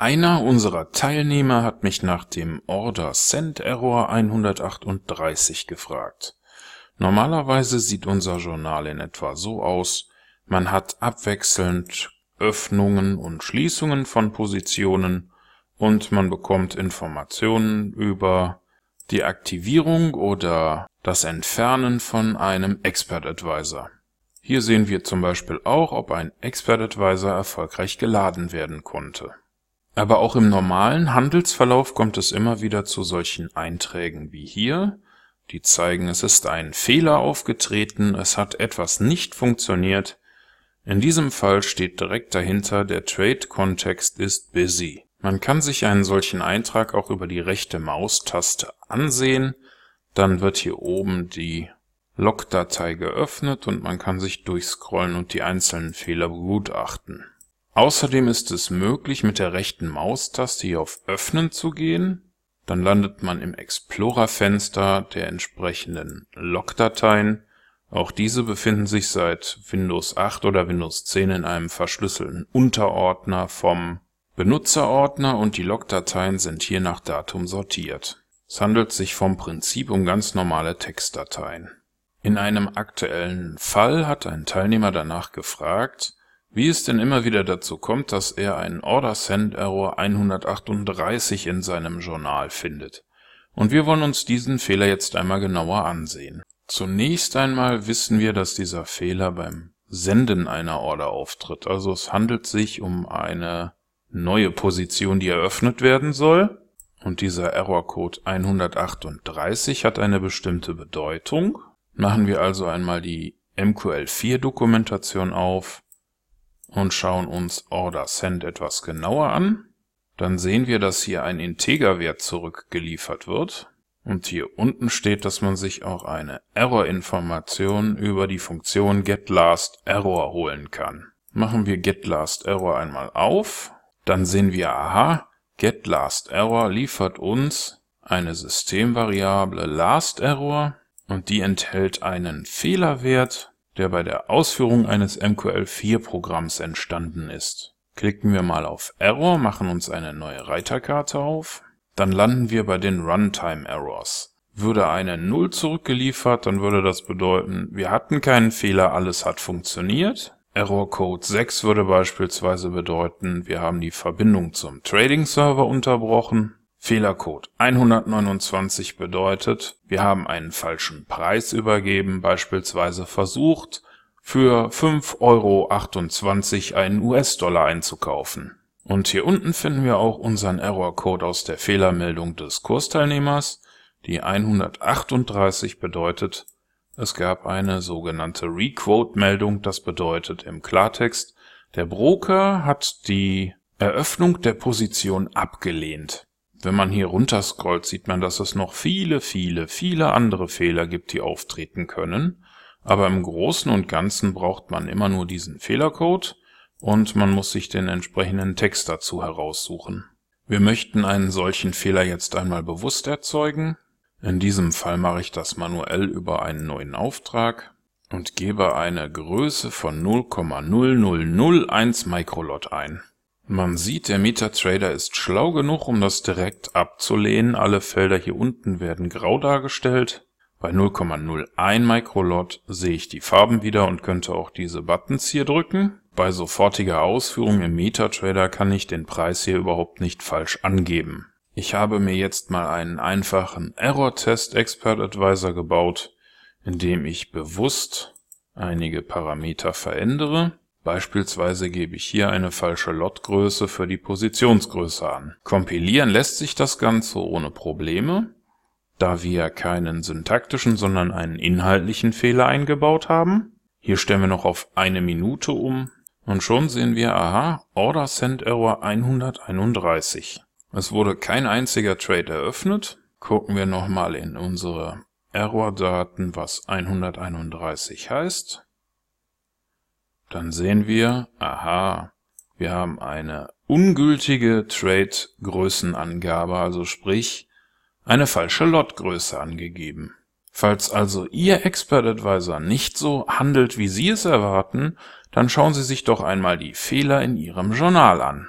Einer unserer Teilnehmer hat mich nach dem Order Send Error 138 gefragt. Normalerweise sieht unser Journal in etwa so aus, man hat abwechselnd Öffnungen und Schließungen von Positionen und man bekommt Informationen über die Aktivierung oder das Entfernen von einem Expert Advisor. Hier sehen wir zum Beispiel auch, ob ein Expert Advisor erfolgreich geladen werden konnte aber auch im normalen Handelsverlauf kommt es immer wieder zu solchen Einträgen wie hier, die zeigen, es ist ein Fehler aufgetreten, es hat etwas nicht funktioniert. In diesem Fall steht direkt dahinter, der Trade-Kontext ist busy. Man kann sich einen solchen Eintrag auch über die rechte Maustaste ansehen, dann wird hier oben die Logdatei geöffnet und man kann sich durchscrollen und die einzelnen Fehler begutachten Außerdem ist es möglich, mit der rechten Maustaste hier auf Öffnen zu gehen. Dann landet man im Explorer-Fenster der entsprechenden Logdateien. Auch diese befinden sich seit Windows 8 oder Windows 10 in einem verschlüsselten Unterordner vom Benutzerordner und die Logdateien sind hier nach Datum sortiert. Es handelt sich vom Prinzip um ganz normale Textdateien. In einem aktuellen Fall hat ein Teilnehmer danach gefragt wie es denn immer wieder dazu kommt, dass er einen Order Send Error 138 in seinem Journal findet. Und wir wollen uns diesen Fehler jetzt einmal genauer ansehen. Zunächst einmal wissen wir, dass dieser Fehler beim Senden einer Order auftritt. Also es handelt sich um eine neue Position, die eröffnet werden soll. Und dieser Errorcode 138 hat eine bestimmte Bedeutung. Machen wir also einmal die MQL4 Dokumentation auf und schauen uns Order Send etwas genauer an, dann sehen wir, dass hier ein Integerwert zurückgeliefert wird. Und hier unten steht, dass man sich auch eine Error-Information über die Funktion getLastError holen kann. Machen wir getLastError einmal auf, dann sehen wir, aha, getLastError liefert uns eine Systemvariable lastError und die enthält einen Fehlerwert der bei der Ausführung eines MQL4-Programms entstanden ist. Klicken wir mal auf Error, machen uns eine neue Reiterkarte auf, dann landen wir bei den Runtime Errors. Würde eine 0 zurückgeliefert, dann würde das bedeuten, wir hatten keinen Fehler, alles hat funktioniert. Error Code 6 würde beispielsweise bedeuten, wir haben die Verbindung zum Trading Server unterbrochen. Fehlercode 129 bedeutet, wir haben einen falschen Preis übergeben, beispielsweise versucht, für 5,28 Euro einen US-Dollar einzukaufen. Und hier unten finden wir auch unseren Errorcode aus der Fehlermeldung des Kursteilnehmers. Die 138 bedeutet, es gab eine sogenannte Requote-Meldung, das bedeutet im Klartext, der Broker hat die Eröffnung der Position abgelehnt. Wenn man hier runterscrollt, sieht man, dass es noch viele, viele, viele andere Fehler gibt, die auftreten können. Aber im Großen und Ganzen braucht man immer nur diesen Fehlercode und man muss sich den entsprechenden Text dazu heraussuchen. Wir möchten einen solchen Fehler jetzt einmal bewusst erzeugen. In diesem Fall mache ich das manuell über einen neuen Auftrag und gebe eine Größe von 0,0001 Microlot ein. Man sieht, der MetaTrader ist schlau genug, um das direkt abzulehnen. Alle Felder hier unten werden grau dargestellt. Bei 0,01 Microlot sehe ich die Farben wieder und könnte auch diese Buttons hier drücken. Bei sofortiger Ausführung im MetaTrader kann ich den Preis hier überhaupt nicht falsch angeben. Ich habe mir jetzt mal einen einfachen Error-Test Expert Advisor gebaut, indem ich bewusst einige Parameter verändere. Beispielsweise gebe ich hier eine falsche Lotgröße für die Positionsgröße an. Kompilieren lässt sich das Ganze ohne Probleme, da wir keinen syntaktischen, sondern einen inhaltlichen Fehler eingebaut haben. Hier stellen wir noch auf eine Minute um und schon sehen wir, aha, Order Send Error 131. Es wurde kein einziger Trade eröffnet. Gucken wir nochmal in unsere Error-Daten, was 131 heißt. Dann sehen wir, aha, wir haben eine ungültige Trade-Größenangabe, also sprich eine falsche Lot-Größe angegeben. Falls also Ihr Expert Advisor nicht so handelt, wie Sie es erwarten, dann schauen Sie sich doch einmal die Fehler in Ihrem Journal an.